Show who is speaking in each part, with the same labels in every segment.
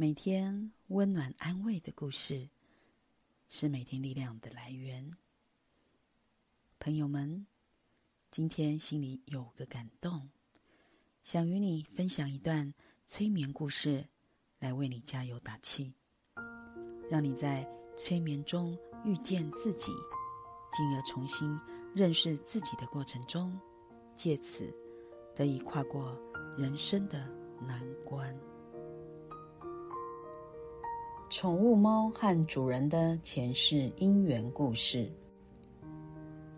Speaker 1: 每天温暖安慰的故事，是每天力量的来源。朋友们，今天心里有个感动，想与你分享一段催眠故事，来为你加油打气，让你在催眠中遇见自己，进而重新认识自己的过程中，借此得以跨过人生的难关。宠物猫和主人的前世姻缘故事。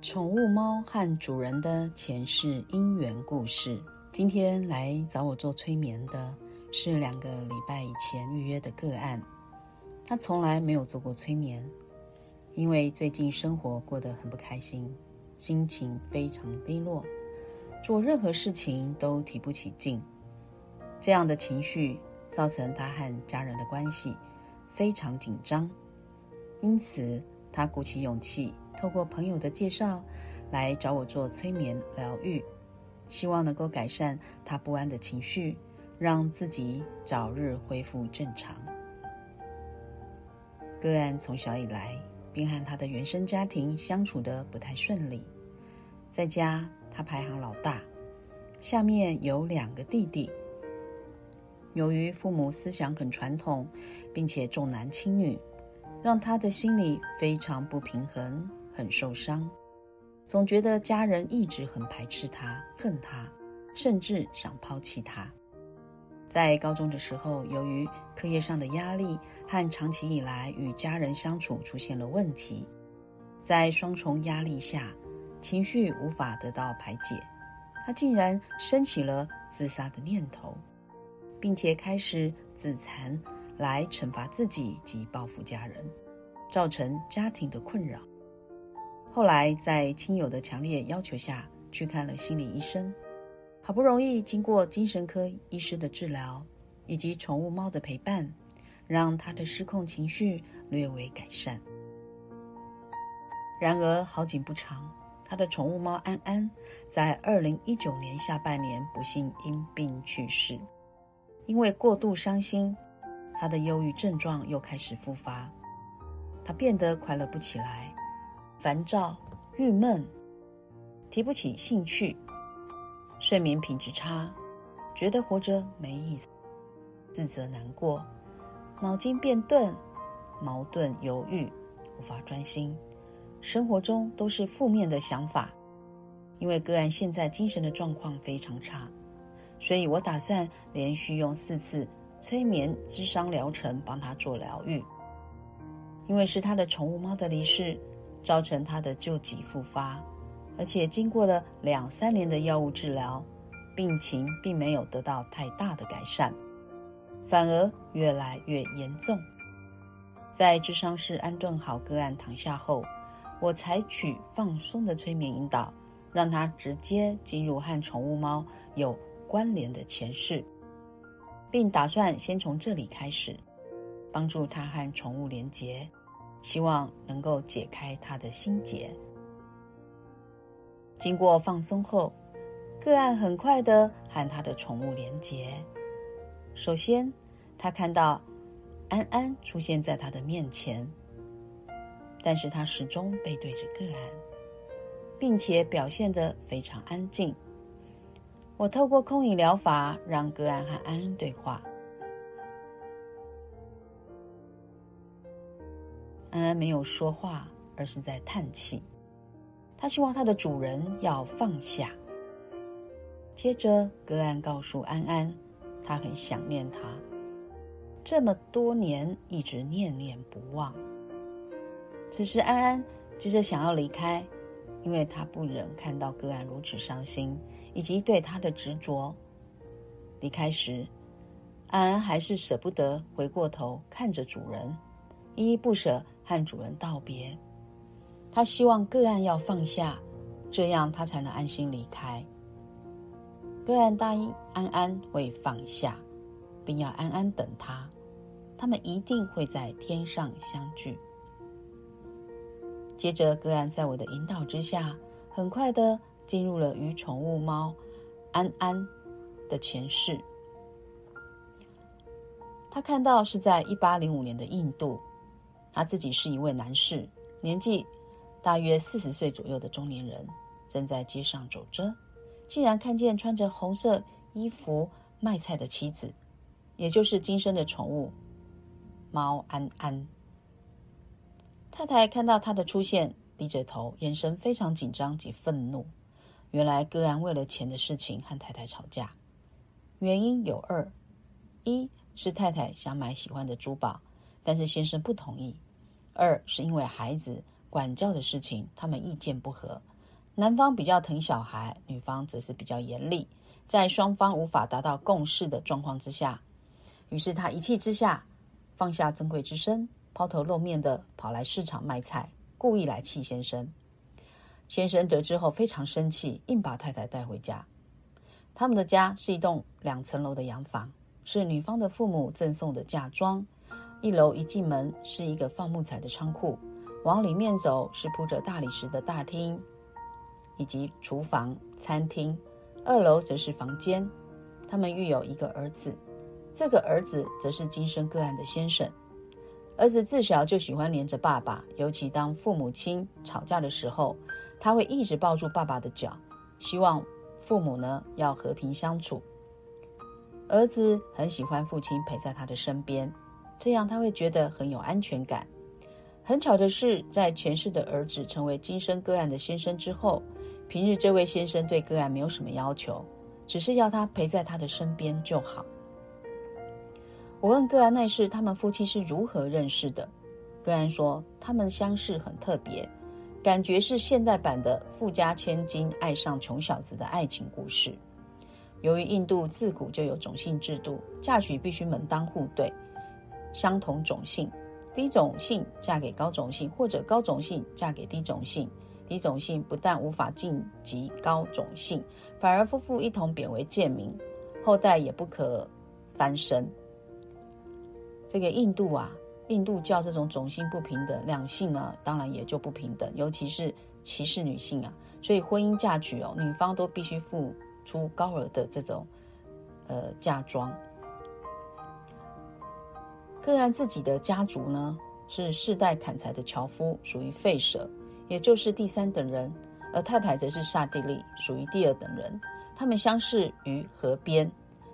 Speaker 1: 宠物猫和主人的前世姻缘故事。今天来找我做催眠的是两个礼拜以前预约的个案，他从来没有做过催眠，因为最近生活过得很不开心，心情非常低落，做任何事情都提不起劲，这样的情绪造成他和家人的关系。非常紧张，因此他鼓起勇气，透过朋友的介绍，来找我做催眠疗愈，希望能够改善他不安的情绪，让自己早日恢复正常。个案从小以来便和他的原生家庭相处的不太顺利，在家他排行老大，下面有两个弟弟。由于父母思想很传统，并且重男轻女，让他的心里非常不平衡，很受伤，总觉得家人一直很排斥他、恨他，甚至想抛弃他。在高中的时候，由于课业上的压力和长期以来与家人相处出现了问题，在双重压力下，情绪无法得到排解，他竟然升起了自杀的念头。并且开始自残，来惩罚自己及报复家人，造成家庭的困扰。后来在亲友的强烈要求下去看了心理医生，好不容易经过精神科医师的治疗以及宠物猫的陪伴，让他的失控情绪略微改善。然而好景不长，他的宠物猫安安在二零一九年下半年不幸因病去世。因为过度伤心，他的忧郁症状又开始复发，他变得快乐不起来，烦躁、郁闷，提不起兴趣，睡眠品质差，觉得活着没意思，自责难过，脑筋变钝，矛盾犹豫，无法专心，生活中都是负面的想法。因为个案现在精神的状况非常差。所以我打算连续用四次催眠智商疗程帮他做疗愈，因为是他的宠物猫的离世，造成他的旧疾复发，而且经过了两三年的药物治疗，病情并没有得到太大的改善，反而越来越严重。在智商室安顿好个案躺下后，我采取放松的催眠引导，让他直接进入和宠物猫有。关联的前世，并打算先从这里开始，帮助他和宠物连结，希望能够解开他的心结。经过放松后，个案很快的和他的宠物连结。首先，他看到安安出现在他的面前，但是他始终背对着个案，并且表现得非常安静。我透过空椅疗法让个案和安安对话。安安没有说话，而是在叹气。他希望他的主人要放下。接着，个案告诉安安，他很想念他，这么多年一直念念不忘。此时，安安急着想要离开。因为他不忍看到个案如此伤心，以及对他的执着。离开时，安安还是舍不得回过头看着主人，依依不舍和主人道别。他希望个案要放下，这样他才能安心离开。个案答应安安会放下，并要安安等他，他们一定会在天上相聚。接着，个案在我的引导之下，很快的进入了与宠物猫安安的前世。他看到是在一八零五年的印度，他自己是一位男士，年纪大约四十岁左右的中年人，正在街上走着，竟然看见穿着红色衣服卖菜的妻子，也就是今生的宠物猫安安。太太看到他的出现，低着头，眼神非常紧张及愤怒。原来个案为了钱的事情和太太吵架，原因有二：一是太太想买喜欢的珠宝，但是先生不同意；二是因为孩子管教的事情，他们意见不合。男方比较疼小孩，女方则是比较严厉。在双方无法达到共识的状况之下，于是他一气之下放下尊贵之身。抛头露面的跑来市场卖菜，故意来气先生。先生得知后非常生气，硬把太太带回家。他们的家是一栋两层楼的洋房，是女方的父母赠送的嫁妆。一楼一进门是一个放木材的仓库，往里面走是铺着大理石的大厅，以及厨房、餐厅。二楼则是房间。他们育有一个儿子，这个儿子则是今生个案的先生。儿子自小就喜欢黏着爸爸，尤其当父母亲吵架的时候，他会一直抱住爸爸的脚，希望父母呢要和平相处。儿子很喜欢父亲陪在他的身边，这样他会觉得很有安全感。很巧的是，在前世的儿子成为今生个案的先生之后，平日这位先生对个案没有什么要求，只是要他陪在他的身边就好。我问个案那事，他们夫妻是如何认识的？个案说，他们相识很特别，感觉是现代版的富家千金爱上穷小子的爱情故事。由于印度自古就有种姓制度，嫁娶必须门当户对，相同种姓，低种姓嫁给高种姓，或者高种姓嫁给低种姓，低种姓不但无法晋级高种姓，反而夫妇一同贬为贱民，后代也不可翻身。这个印度啊，印度教这种种姓不平等，两性呢当然也就不平等，尤其是歧视女性啊。所以婚姻嫁娶哦，女方都必须付出高额的这种呃嫁妆。个案自己的家族呢是世代砍柴的樵夫，属于废舍，也就是第三等人；而太太则是刹帝利，属于第二等人。他们相识于河边，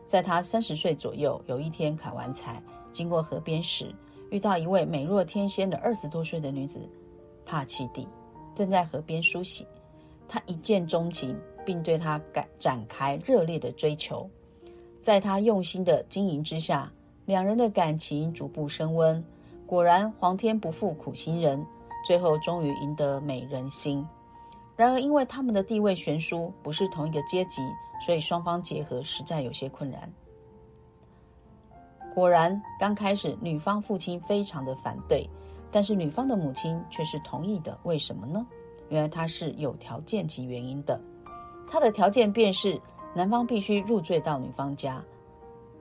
Speaker 1: 在他三十岁左右，有一天砍完柴。经过河边时，遇到一位美若天仙的二十多岁的女子帕契蒂，正在河边梳洗。他一见钟情，并对她展展开热烈的追求。在他用心的经营之下，两人的感情逐步升温。果然，皇天不负苦心人，最后终于赢得美人心。然而，因为他们的地位悬殊，不是同一个阶级，所以双方结合实在有些困难。果然，刚开始女方父亲非常的反对，但是女方的母亲却是同意的。为什么呢？原来他是有条件及原因的。他的条件便是男方必须入赘到女方家，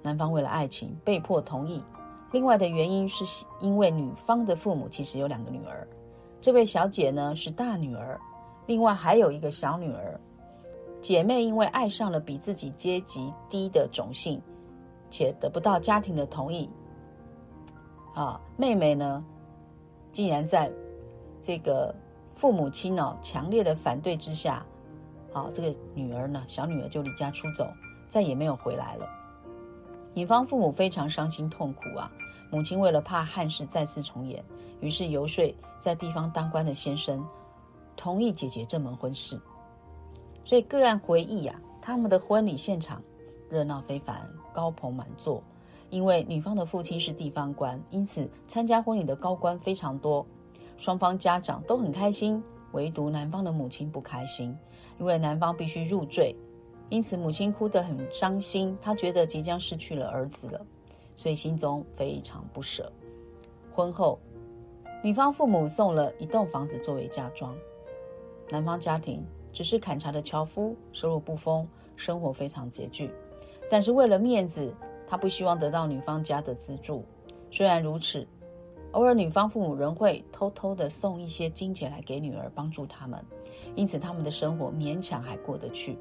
Speaker 1: 男方为了爱情被迫同意。另外的原因是因为女方的父母其实有两个女儿，这位小姐呢是大女儿，另外还有一个小女儿。姐妹因为爱上了比自己阶级低的种姓。且得不到家庭的同意，啊，妹妹呢，竟然在这个父母亲哦强烈的反对之下，啊，这个女儿呢，小女儿就离家出走，再也没有回来了。女方父母非常伤心痛苦啊，母亲为了怕憾事再次重演，于是游说在地方当官的先生同意姐姐这门婚事。所以个案回忆啊，他们的婚礼现场热闹非凡。高朋满座，因为女方的父亲是地方官，因此参加婚礼的高官非常多，双方家长都很开心，唯独男方的母亲不开心，因为男方必须入赘，因此母亲哭得很伤心，她觉得即将失去了儿子了，所以心中非常不舍。婚后，女方父母送了一栋房子作为嫁妆，男方家庭只是砍柴的樵夫，收入不丰，生活非常拮据。但是为了面子，他不希望得到女方家的资助。虽然如此，偶尔女方父母仍会偷偷的送一些金钱来给女儿帮助他们，因此他们的生活勉强还过得去。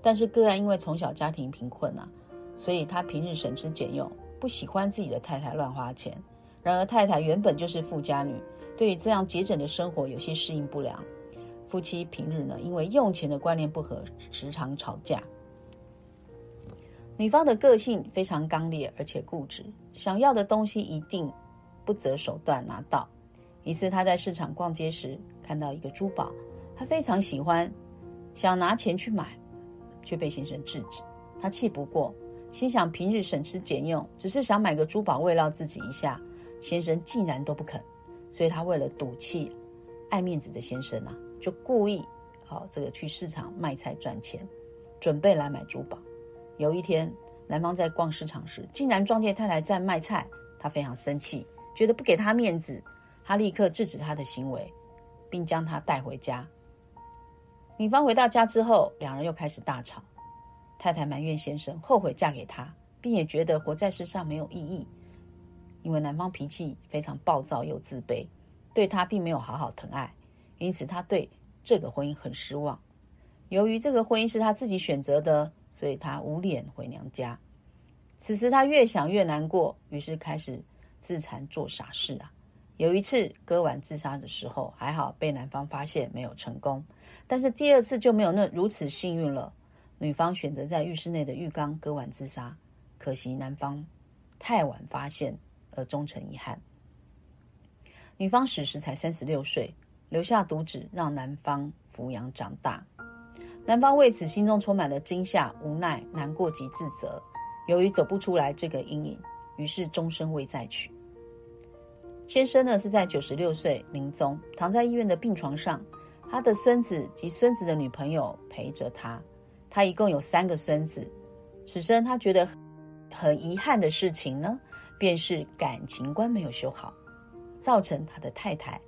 Speaker 1: 但是个案因为从小家庭贫困啊，所以他平日省吃俭用，不喜欢自己的太太乱花钱。然而太太原本就是富家女，对于这样节省的生活有些适应不良。夫妻平日呢，因为用钱的观念不合，时常吵架。女方的个性非常刚烈，而且固执，想要的东西一定不择手段拿到。一次，她在市场逛街时看到一个珠宝，她非常喜欢，想拿钱去买，却被先生制止。她气不过，心想平日省吃俭用，只是想买个珠宝慰劳自己一下，先生竟然都不肯。所以她为了赌气、爱面子的先生啊，就故意好这个去市场卖菜赚钱，准备来买珠宝。有一天，男方在逛市场时，竟然撞见太太在卖菜，他非常生气，觉得不给他面子，他立刻制止他的行为，并将他带回家。女方回到家之后，两人又开始大吵。太太埋怨先生后悔嫁给他，并也觉得活在世上没有意义，因为男方脾气非常暴躁又自卑，对他并没有好好疼爱，因此他对这个婚姻很失望。由于这个婚姻是他自己选择的。所以他无脸回娘家。此时他越想越难过，于是开始自残做傻事啊。有一次割腕自杀的时候，还好被男方发现，没有成功。但是第二次就没有那如此幸运了。女方选择在浴室内的浴缸割腕自杀，可惜男方太晚发现而终成遗憾。女方死时才三十六岁，留下独子让男方抚养长大。男方为此心中充满了惊吓、无奈、难过及自责。由于走不出来这个阴影，于是终身未再娶。先生呢是在九十六岁临终，躺在医院的病床上，他的孙子及孙子的女朋友陪着他。他一共有三个孙子。此生他觉得很遗憾的事情呢，便是感情观没有修好，造成他的太太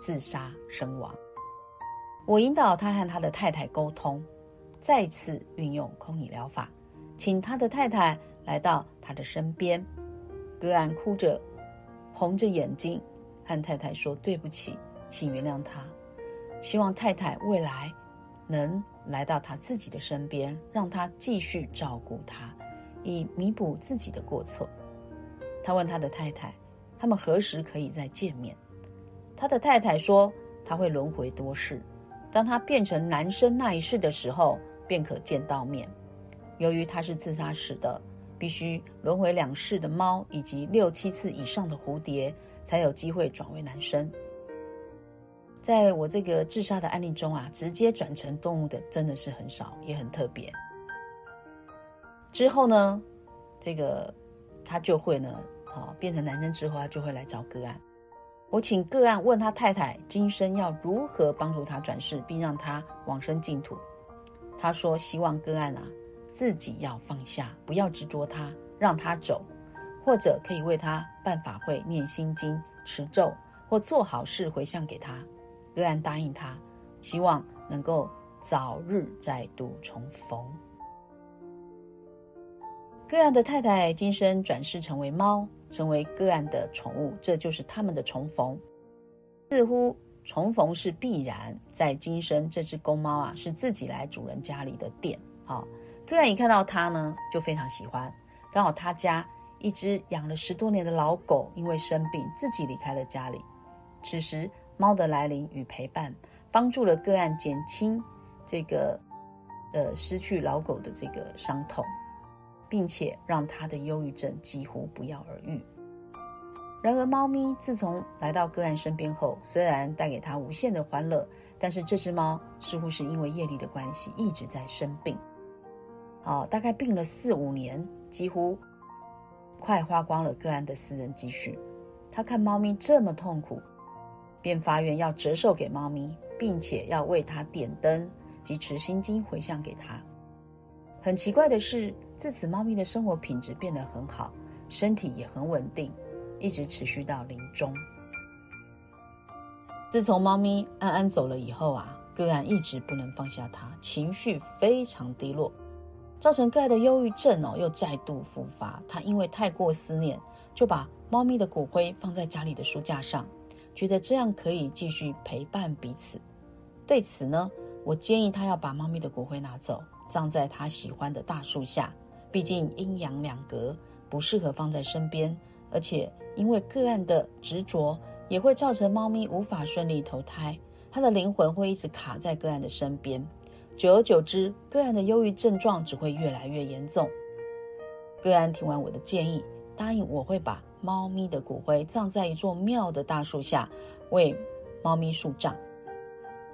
Speaker 1: 自杀身亡。我引导他和他的太太沟通，再次运用空椅疗法，请他的太太来到他的身边。个案哭着，红着眼睛，和太太说：“对不起，请原谅他。”希望太太未来能来到他自己的身边，让他继续照顾他，以弥补自己的过错。他问他的太太：“他们何时可以再见面？”他的太太说：“他会轮回多世。”当他变成男生那一世的时候，便可见到面。由于他是自杀死的，必须轮回两世的猫以及六七次以上的蝴蝶，才有机会转为男生。在我这个自杀的案例中啊，直接转成动物的真的是很少，也很特别。之后呢，这个他就会呢，哦，变成男生之后，他就会来找个案。我请个案问他太太今生要如何帮助他转世，并让他往生净土。他说：“希望个案啊，自己要放下，不要执着他，让他走，或者可以为他办法会、念心经、持咒，或做好事回向给他。”个案答应他，希望能够早日再度重逢。个案的太太今生转世成为猫。成为个案的宠物，这就是他们的重逢。似乎重逢是必然。在今生，这只公猫啊，是自己来主人家里的店。好，个案一看到它呢，就非常喜欢。刚好他家一只养了十多年的老狗，因为生病自己离开了家里。此时，猫的来临与陪伴，帮助了个案减轻这个呃失去老狗的这个伤痛。并且让他的忧郁症几乎不药而愈。然而，猫咪自从来到个案身边后，虽然带给他无限的欢乐，但是这只猫似乎是因为业力的关系一直在生病。哦，大概病了四五年，几乎快花光了个案的私人积蓄。他看猫咪这么痛苦，便发愿要折寿给猫咪，并且要为它点灯及持心经回向给他。很奇怪的是。自此，猫咪的生活品质变得很好，身体也很稳定，一直持续到临终。自从猫咪安安走了以后啊，个案一直不能放下它，情绪非常低落，造成个案的忧郁症哦又再度复发。他因为太过思念，就把猫咪的骨灰放在家里的书架上，觉得这样可以继续陪伴彼此。对此呢，我建议他要把猫咪的骨灰拿走，葬在他喜欢的大树下。毕竟阴阳两隔，不适合放在身边，而且因为个案的执着，也会造成猫咪无法顺利投胎，它的灵魂会一直卡在个案的身边。久而久之，个案的忧郁症状只会越来越严重。个案听完我的建议，答应我会把猫咪的骨灰葬在一座庙的大树下，为猫咪树葬。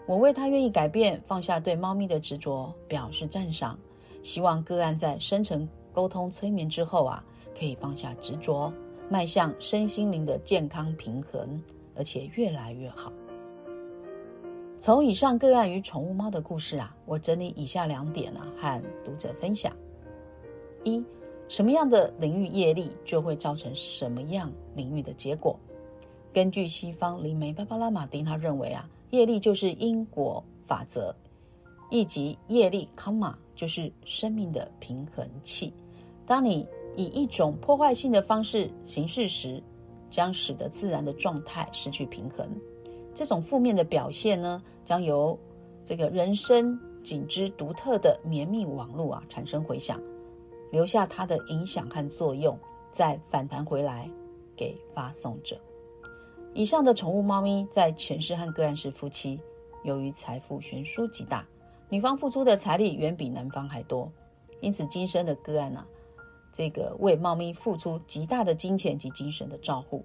Speaker 1: 我为他愿意改变、放下对猫咪的执着表示赞赏，希望个案在深层沟通催眠之后啊，可以放下执着，迈向身心灵的健康平衡，而且越来越好。从以上个案与宠物猫的故事啊，我整理以下两点啊，和读者分享：一、什么样的领域业力就会造成什么样领域的结果。根据西方灵媒芭芭拉马丁，他认为啊。业力就是因果法则，以及业力卡玛就是生命的平衡器。当你以一种破坏性的方式行事时，将使得自然的状态失去平衡。这种负面的表现呢，将由这个人生仅之独特的绵密网络啊产生回响，留下它的影响和作用，再反弹回来给发送者。以上的宠物猫咪在前世和个案是夫妻，由于财富悬殊极大，女方付出的财力远比男方还多，因此今生的个案啊，这个为猫咪付出极大的金钱及精神的照护。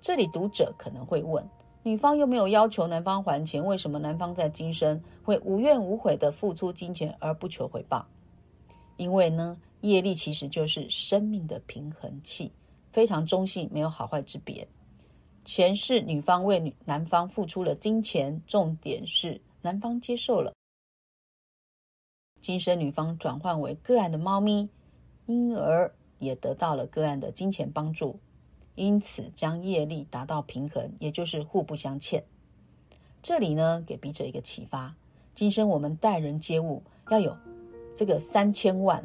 Speaker 1: 这里读者可能会问，女方又没有要求男方还钱，为什么男方在今生会无怨无悔的付出金钱而不求回报？因为呢，业力其实就是生命的平衡器，非常中性，没有好坏之别。前世女方为男方付出了金钱，重点是男方接受了。今生女方转换为个案的猫咪，因而也得到了个案的金钱帮助，因此将业力达到平衡，也就是互不相欠。这里呢，给笔者一个启发：今生我们待人接物要有这个三千万，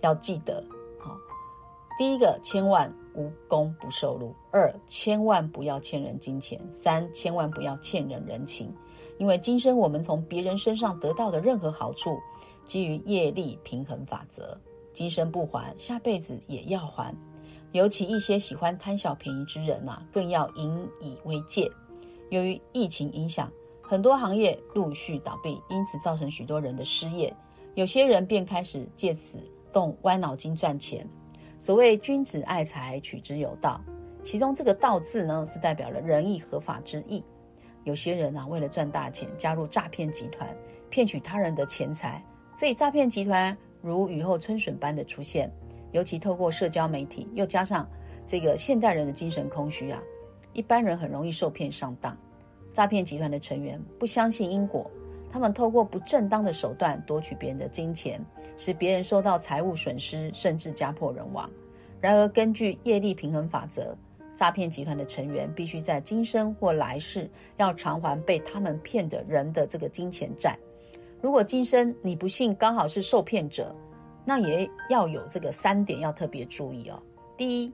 Speaker 1: 要记得。好，第一个千万。无功不受禄。二，千万不要欠人金钱。三，千万不要欠人人情。因为今生我们从别人身上得到的任何好处，基于业力平衡法则，今生不还，下辈子也要还。尤其一些喜欢贪小便宜之人呐，更要引以为戒。由于疫情影响，很多行业陆续倒闭，因此造成许多人的失业。有些人便开始借此动歪脑筋赚钱。所谓君子爱财，取之有道。其中这个“道”字呢，是代表了仁义合法之意。有些人啊，为了赚大钱，加入诈骗集团，骗取他人的钱财。所以诈骗集团如雨后春笋般的出现。尤其透过社交媒体，又加上这个现代人的精神空虚啊，一般人很容易受骗上当。诈骗集团的成员不相信因果。他们透过不正当的手段夺取别人的金钱，使别人受到财务损失，甚至家破人亡。然而，根据业力平衡法则，诈骗集团的成员必须在今生或来世要偿还被他们骗的人的这个金钱债。如果今生你不幸刚好是受骗者，那也要有这个三点要特别注意哦。第一，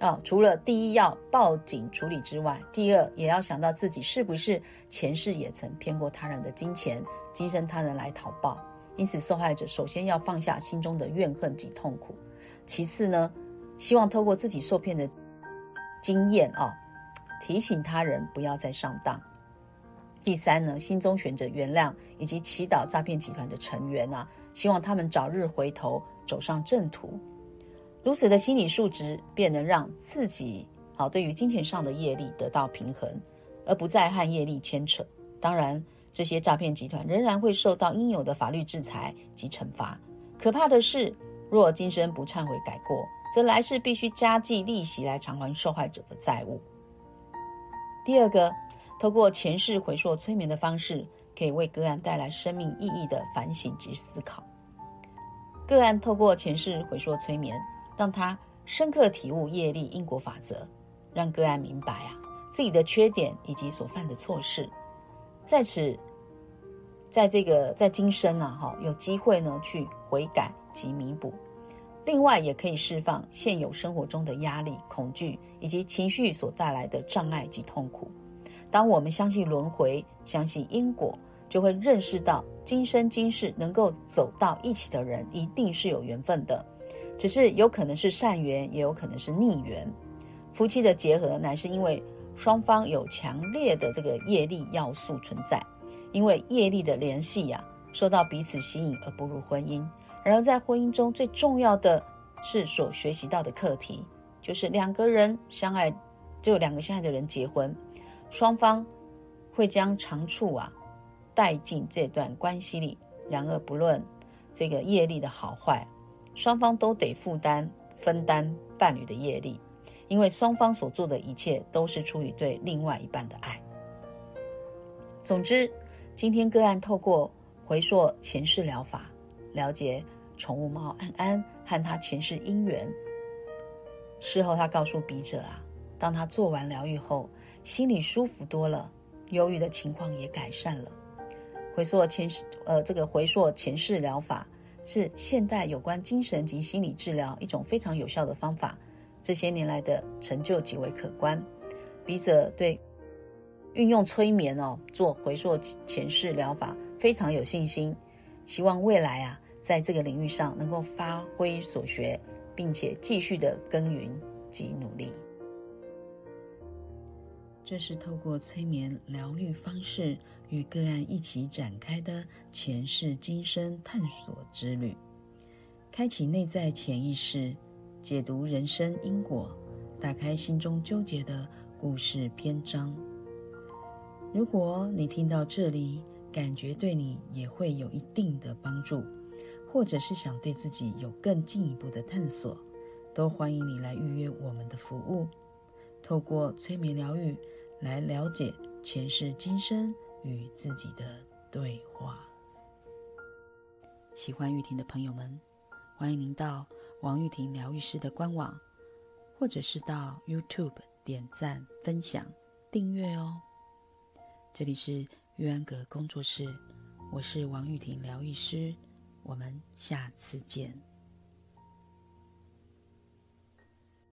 Speaker 1: 啊，除了第一要报警处理之外，第二也要想到自己是不是前世也曾骗过他人的金钱，今生他人来讨报。因此，受害者首先要放下心中的怨恨及痛苦。其次呢，希望透过自己受骗的经验啊，提醒他人不要再上当。第三呢，心中选择原谅以及祈祷诈骗集团的成员啊，希望他们早日回头走上正途。如此的心理素质，便能让自己好对于金钱上的业力得到平衡，而不再和业力牵扯。当然，这些诈骗集团仍然会受到应有的法律制裁及惩罚。可怕的是，若今生不忏悔改过，则来世必须加计利息来偿还受害者的债务。第二个，透过前世回溯催眠的方式，可以为个案带来生命意义的反省及思考。个案透过前世回溯催眠。让他深刻体悟业力因果法则，让个案明白啊自己的缺点以及所犯的错事，在此，在这个在今生啊哈有机会呢去悔改及弥补。另外，也可以释放现有生活中的压力、恐惧以及情绪所带来的障碍及痛苦。当我们相信轮回、相信因果，就会认识到今生今世能够走到一起的人，一定是有缘分的。只是有可能是善缘，也有可能是逆缘。夫妻的结合乃是因为双方有强烈的这个业力要素存在，因为业力的联系呀，受到彼此吸引而步入婚姻。然而在婚姻中最重要的是所学习到的课题，就是两个人相爱，就两个相爱的人结婚，双方会将长处啊带进这段关系里。然而不论这个业力的好坏。双方都得负担分担伴侣的业力，因为双方所做的一切都是出于对另外一半的爱。总之，今天个案透过回溯前世疗法，了解宠物猫安安和他前世姻缘。事后，他告诉笔者啊，当他做完疗愈后，心里舒服多了，忧郁的情况也改善了。回溯前世，呃，这个回溯前世疗法。是现代有关精神及心理治疗一种非常有效的方法，这些年来的成就极为可观。笔者对运用催眠哦做回溯前世疗法非常有信心，期望未来啊在这个领域上能够发挥所学，并且继续的耕耘及努力。这是透过催眠疗愈方式与个案一起展开的前世今生探索之旅，开启内在潜意识，解读人生因果，打开心中纠结的故事篇章。如果你听到这里，感觉对你也会有一定的帮助，或者是想对自己有更进一步的探索，都欢迎你来预约我们的服务，透过催眠疗愈。来了解前世今生与自己的对话。喜欢玉婷的朋友们，欢迎您到王玉婷疗愈师的官网，或者是到 YouTube 点赞、分享、订阅哦。这里是玉安阁工作室，我是王玉婷疗愈师，我们下次见。